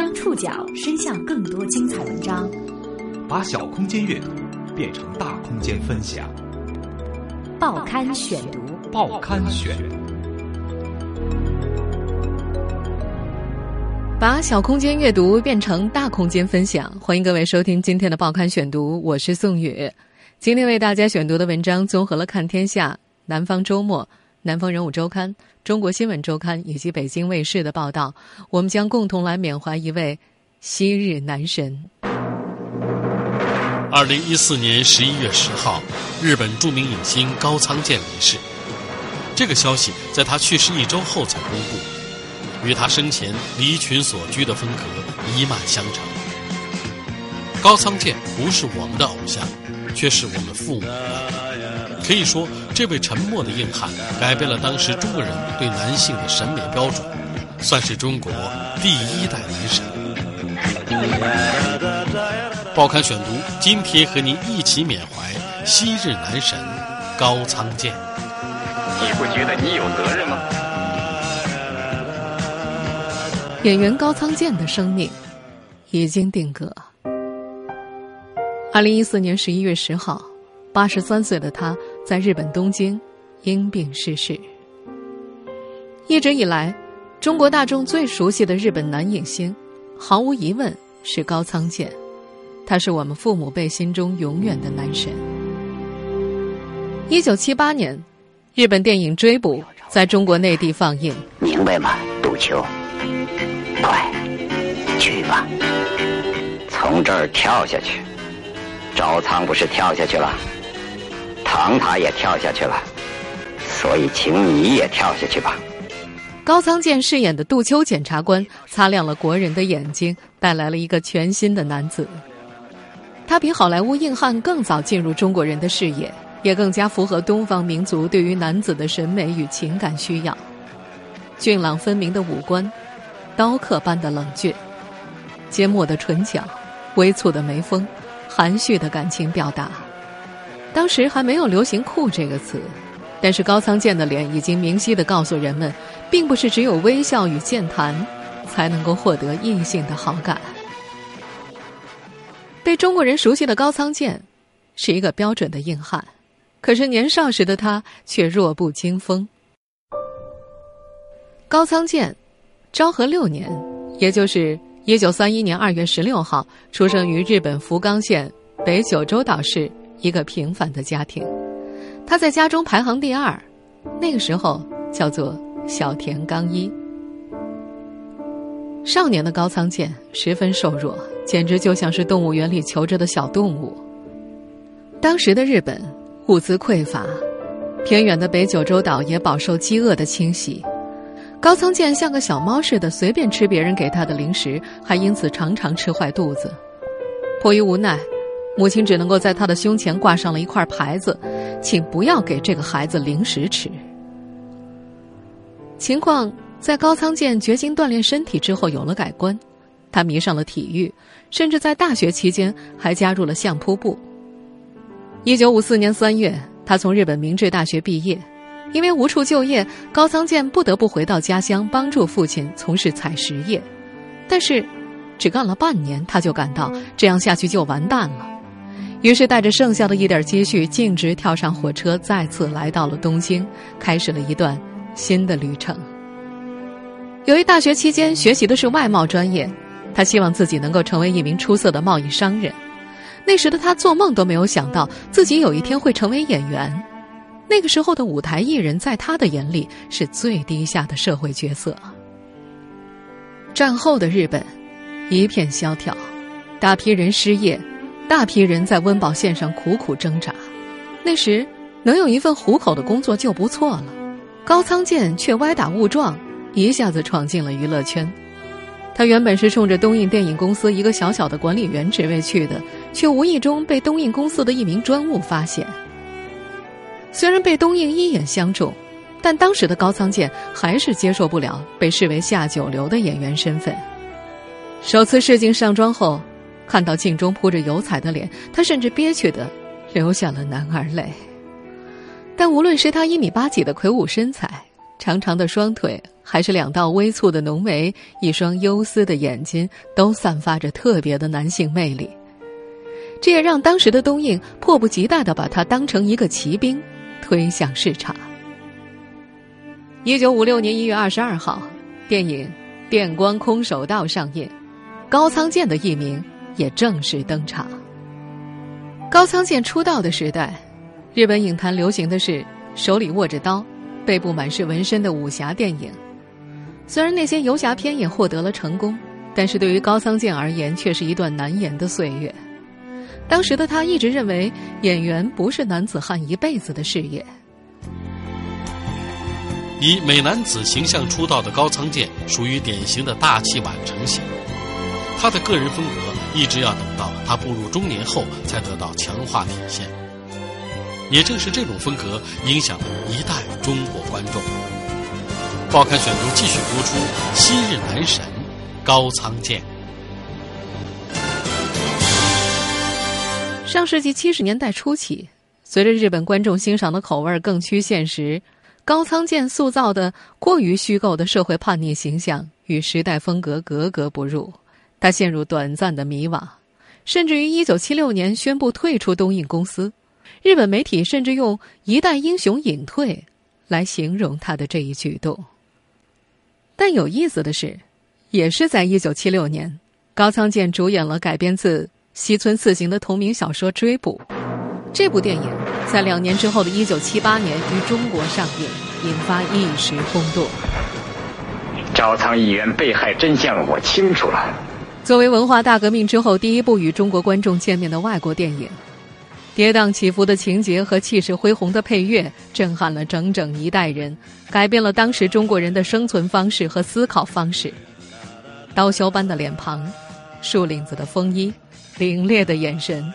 将触角伸向更多精彩文章，把小空间阅读变成大空间分享。报刊选读，报刊选，把小空间阅读变成大空间分享。欢迎各位收听今天的报刊选读，我是宋宇。今天为大家选读的文章综合了《看天下》《南方周末》。南方人物周刊、中国新闻周刊以及北京卫视的报道，我们将共同来缅怀一位昔日男神。二零一四年十一月十号，日本著名影星高仓健离世。这个消息在他去世一周后才公布，与他生前离群所居的风格一脉相承。高仓健不是我们的偶像，却是我们父母。可以说，这位沉默的硬汉改变了当时中国人对男性的审美标准，算是中国第一代男神。报刊选读，今天和您一起缅怀昔日男神高仓健。你不觉得你有责任吗？演员高仓健的生命已经定格。二零一四年十一月十号，八十三岁的他。在日本东京，因病逝世。一直以来，中国大众最熟悉的日本男影星，毫无疑问是高仓健。他是我们父母辈心中永远的男神。一九七八年，日本电影《追捕》在中国内地放映。明白吗，杜秋？快，去吧，从这儿跳下去。赵仓不是跳下去了？唐塔也跳下去了，所以请你也跳下去吧。高仓健饰演的杜秋检察官擦亮了国人的眼睛，带来了一个全新的男子。他比好莱坞硬汉更早进入中国人的视野，也更加符合东方民族对于男子的审美与情感需要。俊朗分明的五官，刀刻般的冷峻，缄默的唇角，微蹙的眉峰，含蓄的感情表达。当时还没有流行“酷”这个词，但是高仓健的脸已经明晰的告诉人们，并不是只有微笑与健谈，才能够获得异性的好感。被中国人熟悉的高仓健，是一个标准的硬汉，可是年少时的他却弱不禁风。高仓健，昭和六年，也就是一九三一年二月十六号，出生于日本福冈县北九州岛市。一个平凡的家庭，他在家中排行第二，那个时候叫做小田刚一。少年的高仓健十分瘦弱，简直就像是动物园里求着的小动物。当时的日本物资匮乏，偏远的北九州岛也饱受饥饿的侵袭。高仓健像个小猫似的随便吃别人给他的零食，还因此常常吃坏肚子。迫于无奈。母亲只能够在他的胸前挂上了一块牌子，请不要给这个孩子零食吃。情况在高仓健决心锻炼身体之后有了改观，他迷上了体育，甚至在大学期间还加入了相扑部。一九五四年三月，他从日本明治大学毕业，因为无处就业，高仓健不得不回到家乡帮助父亲从事采石业，但是只干了半年，他就感到这样下去就完蛋了。于是，带着剩下的一点积蓄，径直跳上火车，再次来到了东京，开始了一段新的旅程。由于大学期间学习的是外贸专业，他希望自己能够成为一名出色的贸易商人。那时的他做梦都没有想到，自己有一天会成为演员。那个时候的舞台艺人，在他的眼里是最低下的社会角色。战后的日本一片萧条，大批人失业。大批人在温饱线上苦苦挣扎，那时能有一份糊口的工作就不错了。高仓健却歪打误撞，一下子闯进了娱乐圈。他原本是冲着东映电影公司一个小小的管理员职位去的，却无意中被东映公司的一名专务发现。虽然被东映一眼相中，但当时的高仓健还是接受不了被视为下九流的演员身份。首次试镜上妆后。看到镜中铺着油彩的脸，他甚至憋屈的流下了男儿泪。但无论是他一米八几的魁梧身材、长长的双腿，还是两道微蹙的浓眉、一双幽思的眼睛，都散发着特别的男性魅力。这也让当时的东映迫不及待地把他当成一个骑兵推向市场。一九五六年一月二十二号，电影《电光空手道》上映，高仓健的艺名也正式登场。高仓健出道的时代，日本影坛流行的是手里握着刀、背部满是纹身的武侠电影。虽然那些游侠片也获得了成功，但是对于高仓健而言，却是一段难言的岁月。当时的他一直认为，演员不是男子汉一辈子的事业。以美男子形象出道的高仓健，属于典型的大器晚成型。他的个人风格一直要等到他步入中年后才得到强化体现。也正是这种风格影响了一代中国观众。报刊选读继续播出《昔日男神高仓健》。上世纪七十年代初期，随着日本观众欣赏的口味更趋现实。高仓健塑造的过于虚构的社会叛逆形象与时代风格格格不入，他陷入短暂的迷惘，甚至于1976年宣布退出东映公司。日本媒体甚至用“一代英雄隐退”来形容他的这一举动。但有意思的是，也是在1976年，高仓健主演了改编自西村四行的同名小说《追捕》。这部电影在两年之后的1978年于中国上映，引发一时轰动。招仓议员被害真相我清楚了。作为文化大革命之后第一部与中国观众见面的外国电影，跌宕起伏的情节和气势恢宏的配乐震撼了整整一代人，改变了当时中国人的生存方式和思考方式。刀削般的脸庞，树领子的风衣，凛冽的眼神。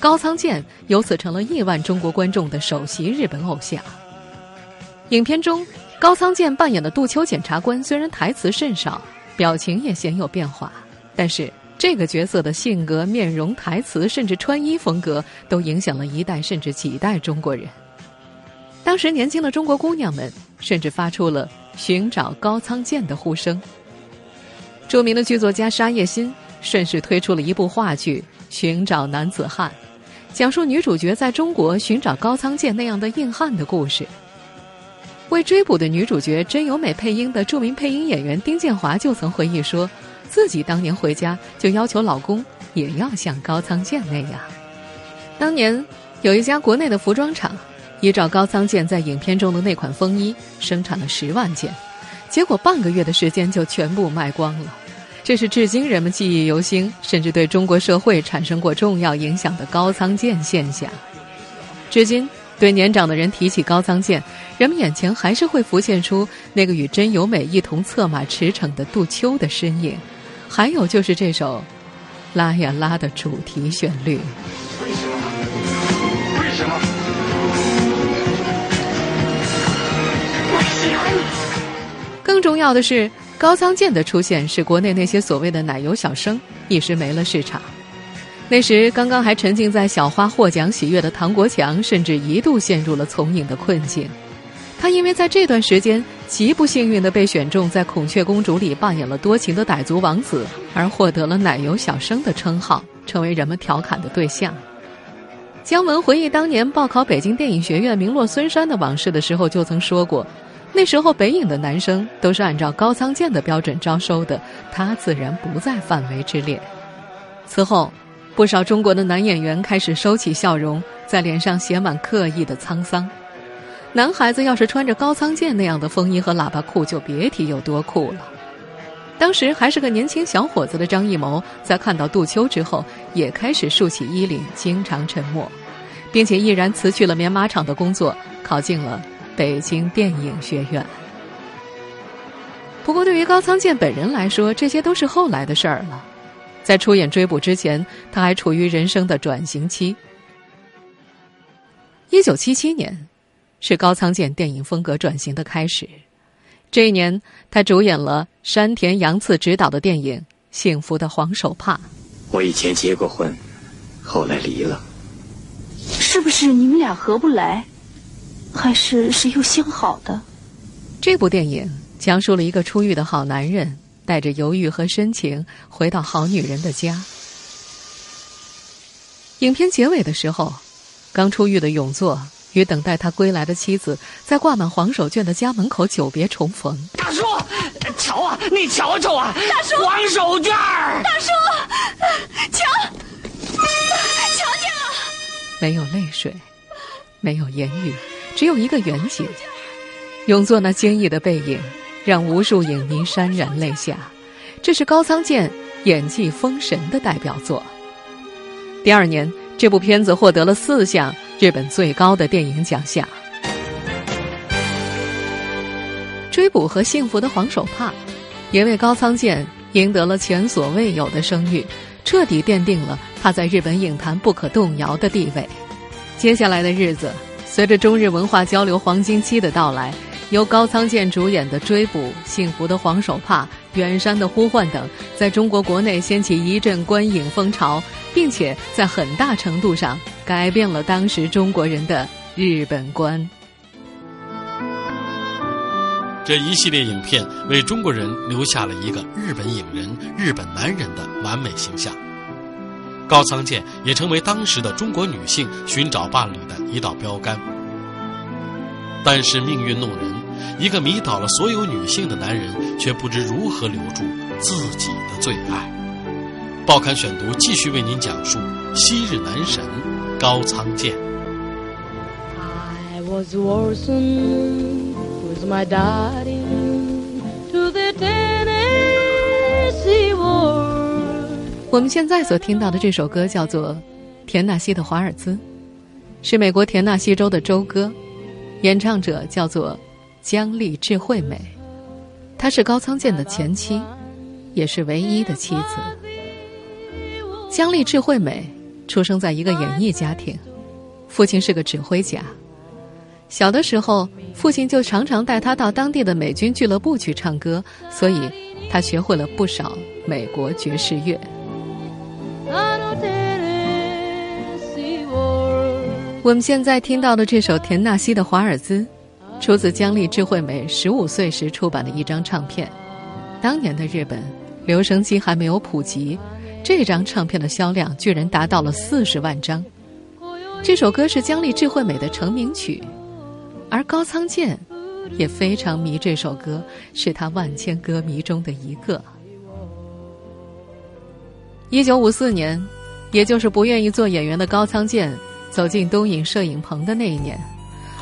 高仓健由此成了亿万中国观众的首席日本偶像。影片中，高仓健扮演的杜秋检察官虽然台词甚少，表情也鲜有变化，但是这个角色的性格、面容、台词，甚至穿衣风格，都影响了一代甚至几代中国人。当时年轻的中国姑娘们甚至发出了寻找高仓健的呼声。著名的剧作家沙叶新顺势推出了一部话剧《寻找男子汉》。讲述女主角在中国寻找高仓健那样的硬汉的故事。为追捕的女主角真由美配音的著名配音演员丁建华就曾回忆说，自己当年回家就要求老公也要像高仓健那样。当年有一家国内的服装厂，依照高仓健在影片中的那款风衣生产了十万件，结果半个月的时间就全部卖光了。这是至今人们记忆犹新，甚至对中国社会产生过重要影响的高仓健现象。至今，对年长的人提起高仓健，人们眼前还是会浮现出那个与真由美一同策马驰骋的杜秋的身影，还有就是这首《拉呀拉》的主题旋律。为什么？为什么？我喜欢你。更重要的是。高仓健的出现，使国内那些所谓的奶油小生一时没了市场。那时刚刚还沉浸在小花获奖喜悦的唐国强，甚至一度陷入了从影的困境。他因为在这段时间极不幸运地被选中在《孔雀公主》里扮演了多情的傣族王子，而获得了“奶油小生”的称号，成为人们调侃的对象。姜文回忆当年报考北京电影学院名落孙山的往事的时候，就曾说过。那时候，北影的男生都是按照高仓健的标准招收的，他自然不在范围之列。此后，不少中国的男演员开始收起笑容，在脸上写满刻意的沧桑。男孩子要是穿着高仓健那样的风衣和喇叭裤，就别提有多酷了。当时还是个年轻小伙子的张艺谋，在看到杜秋之后，也开始竖起衣领，经常沉默，并且毅然辞去了棉麻厂的工作，考进了。北京电影学院。不过，对于高仓健本人来说，这些都是后来的事儿了。在出演《追捕》之前，他还处于人生的转型期。一九七七年，是高仓健电影风格转型的开始。这一年，他主演了山田洋次执导的电影《幸福的黄手帕》。我以前结过婚，后来离了。是不是你们俩合不来？还是谁又相好的？这部电影。讲述了一个出狱的好男人带着犹豫和深情回到好女人的家。影片结尾的时候，刚出狱的永作与等待他归来的妻子在挂满黄手绢的家门口久别重逢。大叔，瞧啊，你瞧瞧啊，大叔，黄手绢大叔，瞧，瞧瞧。没有泪水，没有言语，只有一个远景。永作那坚毅的背影，让无数影迷潸然泪下。这是高仓健演技封神的代表作。第二年，这部片子获得了四项日本最高的电影奖项。追捕和幸福的黄手帕，也为高仓健赢得了前所未有的声誉，彻底奠定了他在日本影坛不可动摇的地位。接下来的日子，随着中日文化交流黄金期的到来，由高仓健主演的《追捕》《幸福的黄手帕》《远山的呼唤》等，在中国国内掀起一阵观影风潮。并且在很大程度上改变了当时中国人的日本观。这一系列影片为中国人留下了一个日本影人、日本男人的完美形象。高仓健也成为当时的中国女性寻找伴侣的一道标杆。但是命运弄人，一个迷倒了所有女性的男人，却不知如何留住自己的最爱。报刊选读继续为您讲述昔日男神高仓健。我们现在所听到的这首歌叫做《田纳西的华尔兹》，是美国田纳西州的州歌，演唱者叫做江丽智惠美，她是高仓健的前妻，也是唯一的妻子。江丽智惠美出生在一个演艺家庭，父亲是个指挥家。小的时候，父亲就常常带她到当地的美军俱乐部去唱歌，所以她学会了不少美国爵士乐。我们现在听到的这首田纳西的华尔兹，出自江丽智慧美十五岁时出版的一张唱片。当年的日本，留声机还没有普及。这张唱片的销量居然达到了四十万张。这首歌是江丽智慧美的成名曲，而高仓健也非常迷这首歌，是他万千歌迷中的一个。一九五四年，也就是不愿意做演员的高仓健走进东影摄影棚的那一年，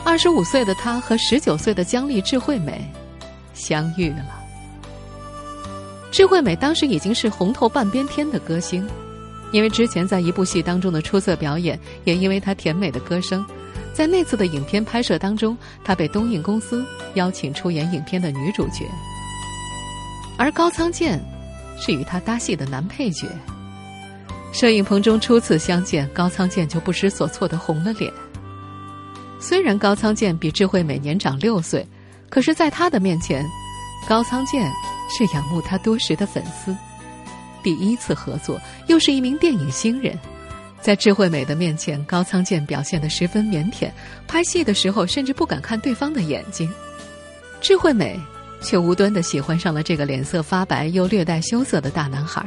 二十五岁的他和十九岁的江丽智惠美相遇了。智惠美当时已经是红透半边天的歌星，因为之前在一部戏当中的出色表演，也因为她甜美的歌声，在那次的影片拍摄当中，她被东映公司邀请出演影片的女主角。而高仓健是与她搭戏的男配角。摄影棚中初次相见，高仓健就不知所措的红了脸。虽然高仓健比智慧美年长六岁，可是在他的面前，高仓健。是仰慕他多时的粉丝，第一次合作，又是一名电影新人，在智慧美的面前，高仓健表现得十分腼腆，拍戏的时候甚至不敢看对方的眼睛。智慧美却无端的喜欢上了这个脸色发白又略带羞涩的大男孩，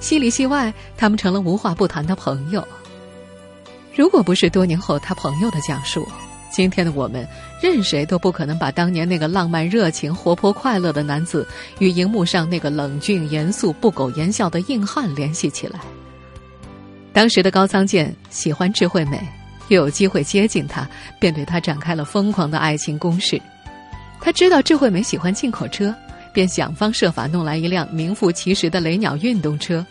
戏里戏外，他们成了无话不谈的朋友。如果不是多年后他朋友的讲述。今天的我们，任谁都不可能把当年那个浪漫、热情、活泼、快乐的男子与荧幕上那个冷峻、严肃、不苟言笑的硬汉联系起来。当时的高仓健喜欢智慧美，又有机会接近她，便对她展开了疯狂的爱情攻势。他知道智慧美喜欢进口车，便想方设法弄来一辆名副其实的雷鸟运动车。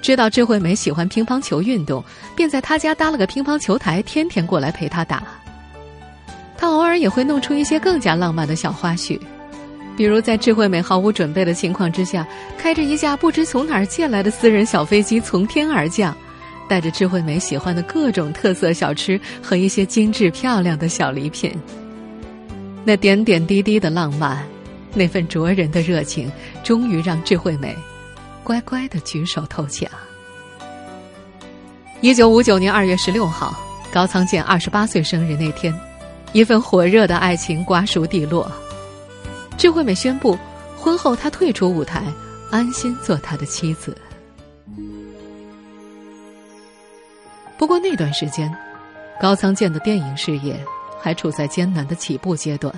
知道智慧美喜欢乒乓球运动，便在他家搭了个乒乓球台，天天过来陪她打。他偶尔也会弄出一些更加浪漫的小花絮，比如在智慧美毫无准备的情况之下，开着一架不知从哪儿借来的私人小飞机从天而降，带着智慧美喜欢的各种特色小吃和一些精致漂亮的小礼品。那点点滴滴的浪漫，那份灼人的热情，终于让智慧美乖乖的举手投降。一九五九年二月十六号，高仓健二十八岁生日那天。一份火热的爱情瓜熟蒂落。智慧美宣布，婚后她退出舞台，安心做他的妻子。不过那段时间，高仓健的电影事业还处在艰难的起步阶段。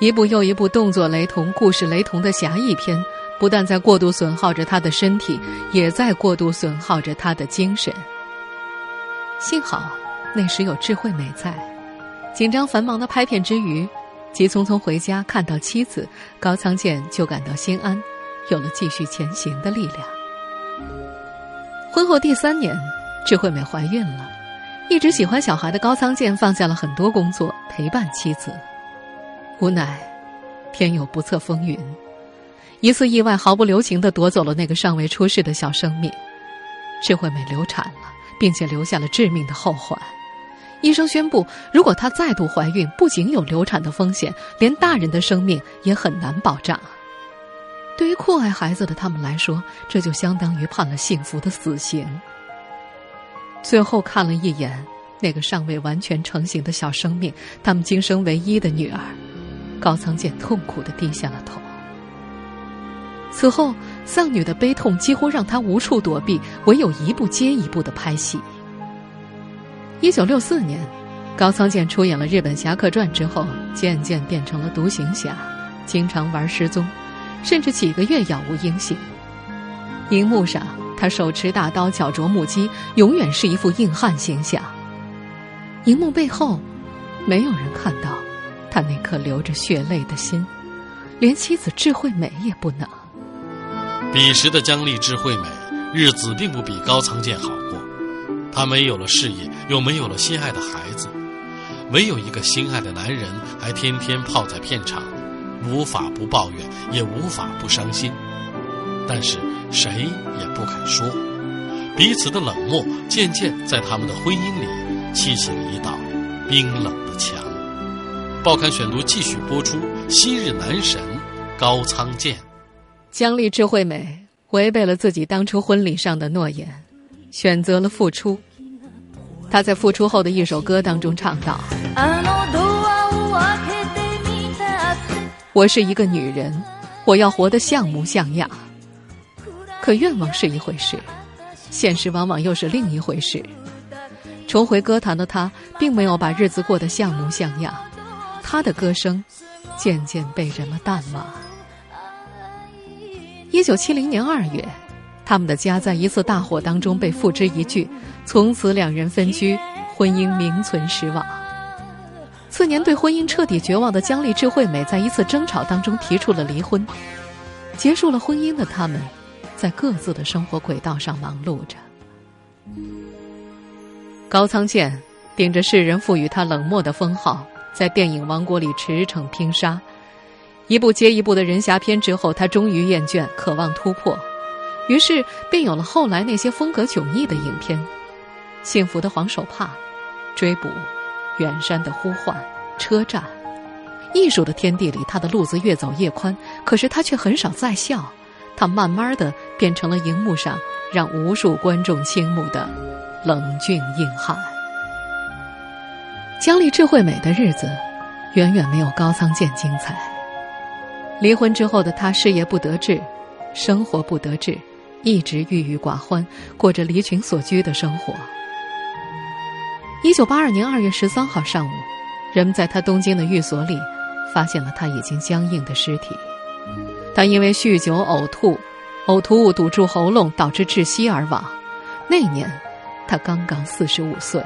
一部又一部动作雷同、故事雷同的侠义片，不但在过度损耗着他的身体，也在过度损耗着他的精神。幸好那时有智慧美在，紧张繁忙的拍片之余，急匆匆回家看到妻子，高仓健就感到心安，有了继续前行的力量。婚后第三年。智慧美怀孕了，一直喜欢小孩的高仓健放下了很多工作陪伴妻子。无奈，天有不测风云，一次意外毫不留情地夺走了那个尚未出世的小生命。智慧美流产了，并且留下了致命的后患。医生宣布，如果她再度怀孕，不仅有流产的风险，连大人的生命也很难保障。对于酷爱孩子的他们来说，这就相当于判了幸福的死刑。最后看了一眼那个尚未完全成型的小生命，他们今生唯一的女儿，高仓健痛苦的低下了头。此后，丧女的悲痛几乎让他无处躲避，唯有一步接一步的拍戏。一九六四年，高仓健出演了《日本侠客传》之后，渐渐变成了独行侠，经常玩失踪，甚至几个月杳无音信。荧幕上。他手持大刀，脚着木屐，永远是一副硬汉形象。荧幕背后，没有人看到他那颗流着血泪的心，连妻子智慧美也不能。彼时的姜丽智慧美，日子并不比高仓健好过。她没有了事业，又没有了心爱的孩子，唯有一个心爱的男人，还天天泡在片场，无法不抱怨，也无法不伤心。但是谁也不肯说，彼此的冷漠渐渐在他们的婚姻里砌起了一道冰冷。报刊选读继续播出：昔日男神高仓健，姜丽智慧美违背了自己当初婚礼上的诺言，选择了复出。她在复出后的一首歌当中唱道：“我是一个女人，我要活得像模像样。”可愿望是一回事，现实往往又是另一回事。重回歌坛的他，并没有把日子过得像模像样，他的歌声渐渐被人们淡忘。一九七零年二月，他们的家在一次大火当中被付之一炬，从此两人分居，婚姻名存实亡。次年，对婚姻彻底绝望的姜丽智慧美，在一次争吵当中提出了离婚，结束了婚姻的他们。在各自的生活轨道上忙碌着。高仓健顶着世人赋予他冷漠的封号，在电影王国里驰骋拼杀，一部接一部的人侠片之后，他终于厌倦，渴望突破，于是便有了后来那些风格迥异的影片，《幸福的黄手帕》《追捕》《远山的呼唤》《车站》。艺术的天地里，他的路子越走越宽，可是他却很少再笑。他慢慢的变成了荧幕上让无数观众倾慕的冷峻硬汉。姜丽智慧美的日子，远远没有高仓健精彩。离婚之后的他，事业不得志，生活不得志，一直郁郁寡欢，过着离群所居的生活。一九八二年二月十三号上午，人们在他东京的寓所里，发现了他已经僵硬的尸体。他因为酗酒呕吐，呕吐物堵住喉咙，导致窒息而亡。那年，他刚刚四十五岁。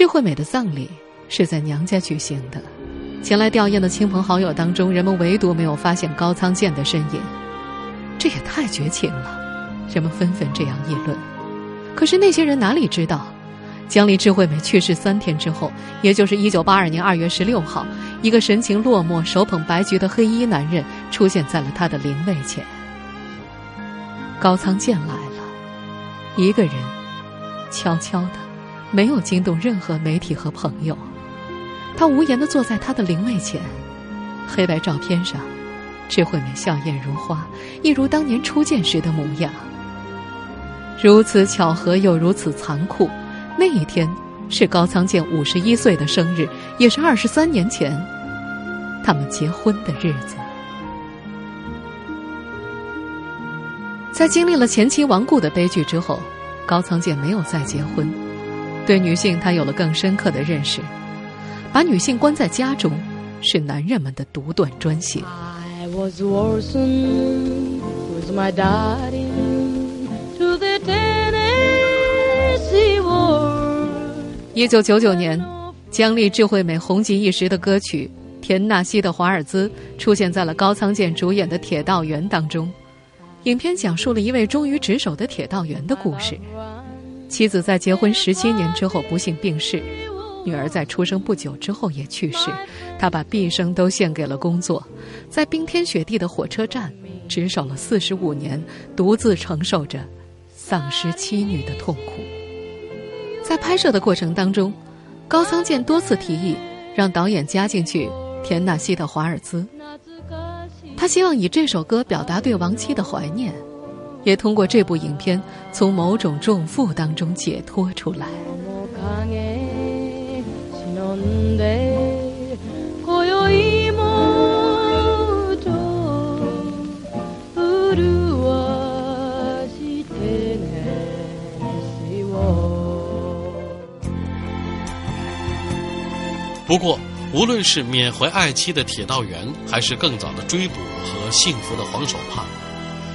智慧美的葬礼是在娘家举行的，前来吊唁的亲朋好友当中，人们唯独没有发现高仓健的身影。这也太绝情了，人们纷纷这样议论。可是那些人哪里知道？江丽智慧美去世三天之后，也就是一九八二年二月十六号，一个神情落寞、手捧白菊的黑衣男人出现在了他的灵位前。高仓健来了，一个人，悄悄的，没有惊动任何媒体和朋友。他无言的坐在他的灵位前，黑白照片上，智慧美笑靥如花，一如当年初见时的模样。如此巧合，又如此残酷。那一天，是高仓健五十一岁的生日，也是二十三年前他们结婚的日子。在经历了前妻亡故的悲剧之后，高仓健没有再结婚，对女性他有了更深刻的认识，把女性关在家中是男人们的独断专行。一九九九年，姜丽智慧美红极一时的歌曲《田纳西的华尔兹》出现在了高仓健主演的《铁道员》当中。影片讲述了一位忠于职守的铁道员的故事。妻子在结婚十七年之后不幸病逝，女儿在出生不久之后也去世。他把毕生都献给了工作，在冰天雪地的火车站值守了四十五年，独自承受着丧失妻女的痛苦。在拍摄的过程当中，高仓健多次提议让导演加进去田纳西的华尔兹。他希望以这首歌表达对亡妻的怀念，也通过这部影片从某种重负当中解脱出来。不过。无论是缅怀爱妻的铁道员，还是更早的追捕和幸福的黄手帕，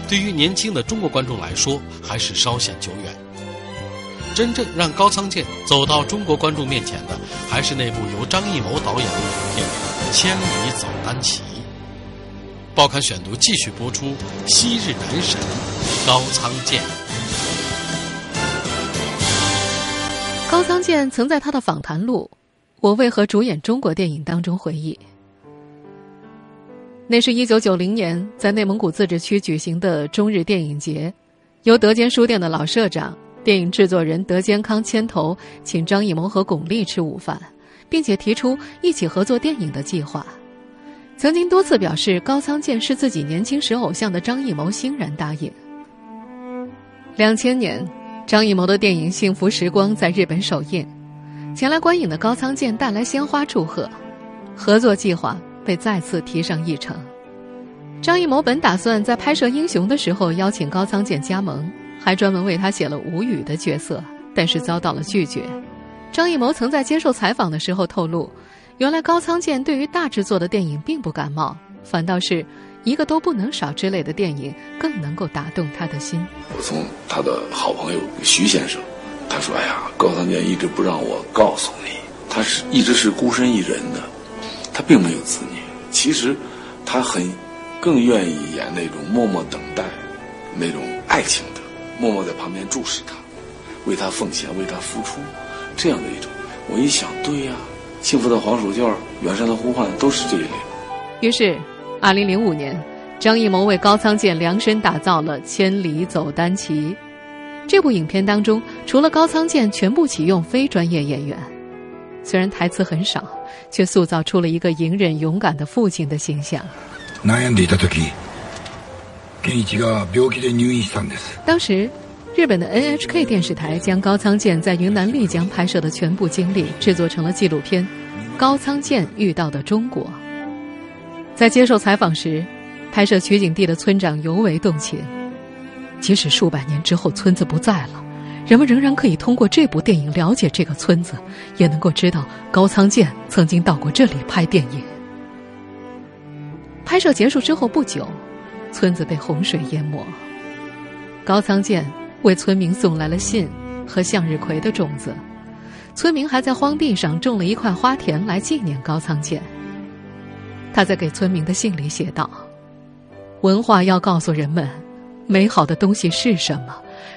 对于年轻的中国观众来说，还是稍显久远。真正让高仓健走到中国观众面前的，还是那部由张艺谋导演的影片《千里走单骑》。报刊选读继续播出：昔日男神高仓健。高仓健曾在他的访谈录。我为何主演中国电影？当中回忆，那是一九九零年在内蒙古自治区举行的中日电影节，由德间书店的老社长、电影制作人德间康牵头，请张艺谋和巩俐吃午饭，并且提出一起合作电影的计划。曾经多次表示高仓健是自己年轻时偶像的张艺谋欣然答应。两千年，张艺谋的电影《幸福时光》在日本首映。前来观影的高仓健带来鲜花祝贺，合作计划被再次提上议程。张艺谋本打算在拍摄《英雄》的时候邀请高仓健加盟，还专门为他写了吴语的角色，但是遭到了拒绝。张艺谋曾在接受采访的时候透露，原来高仓健对于大制作的电影并不感冒，反倒是一个都不能少之类的电影更能够打动他的心。我从他的好朋友徐先生。他说：“哎呀，高仓健一直不让我告诉你，他是一直是孤身一人的，他并没有子女。其实，他很更愿意演那种默默等待，那种爱情的，默默在旁边注视他，为他奉献，为他付出，这样的一种。我一想，对呀，幸福的黄鼠绢、远山的呼唤都是这一类。于是，二零零五年，张艺谋为高仓健量身打造了《千里走单骑》。”这部影片当中，除了高仓健，全部启用非专业演员。虽然台词很少，却塑造出了一个隐忍勇敢的父亲的形象。当时，日本的 NHK 电视台将高仓健在云南丽江拍摄的全部经历制作成了纪录片《高仓健遇到的中国》。在接受采访时，拍摄取景地的村长尤为动情。即使数百年之后村子不在了，人们仍然可以通过这部电影了解这个村子，也能够知道高仓健曾经到过这里拍电影。拍摄结束之后不久，村子被洪水淹没。高仓健为村民送来了信和向日葵的种子，村民还在荒地上种了一块花田来纪念高仓健。他在给村民的信里写道：“文化要告诉人们。”美好的东西是什么？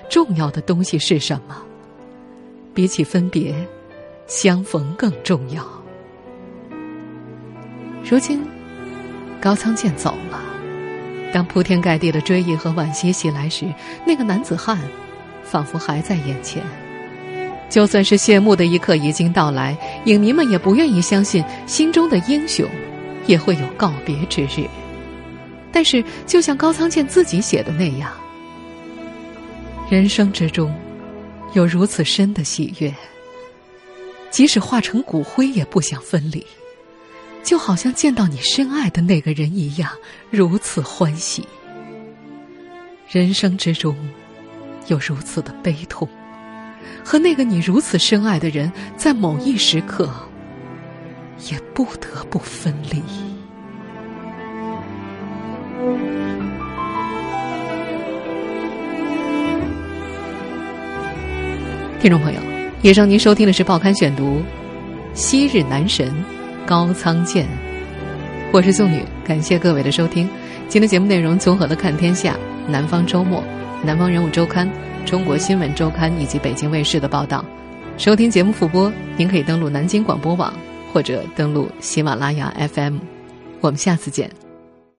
重要的东西是什么？比起分别，相逢更重要。如今，高仓健走了。当铺天盖地的追忆和惋惜袭来时，那个男子汉仿佛还在眼前。就算是谢幕的一刻已经到来，影迷们也不愿意相信心中的英雄也会有告别之日。但是，就像高仓健自己写的那样，人生之中有如此深的喜悦，即使化成骨灰也不想分离，就好像见到你深爱的那个人一样，如此欢喜。人生之中，有如此的悲痛，和那个你如此深爱的人，在某一时刻，也不得不分离。听众朋友，以上您收听的是《报刊选读》，《昔日男神》，高仓健。我是宋女，感谢各位的收听。今天节目内容综合了《看天下》。南方周末、南方人物周刊、中国新闻周刊以及北京卫视的报道。收听节目复播，您可以登录南京广播网或者登录喜马拉雅 FM。我们下次见。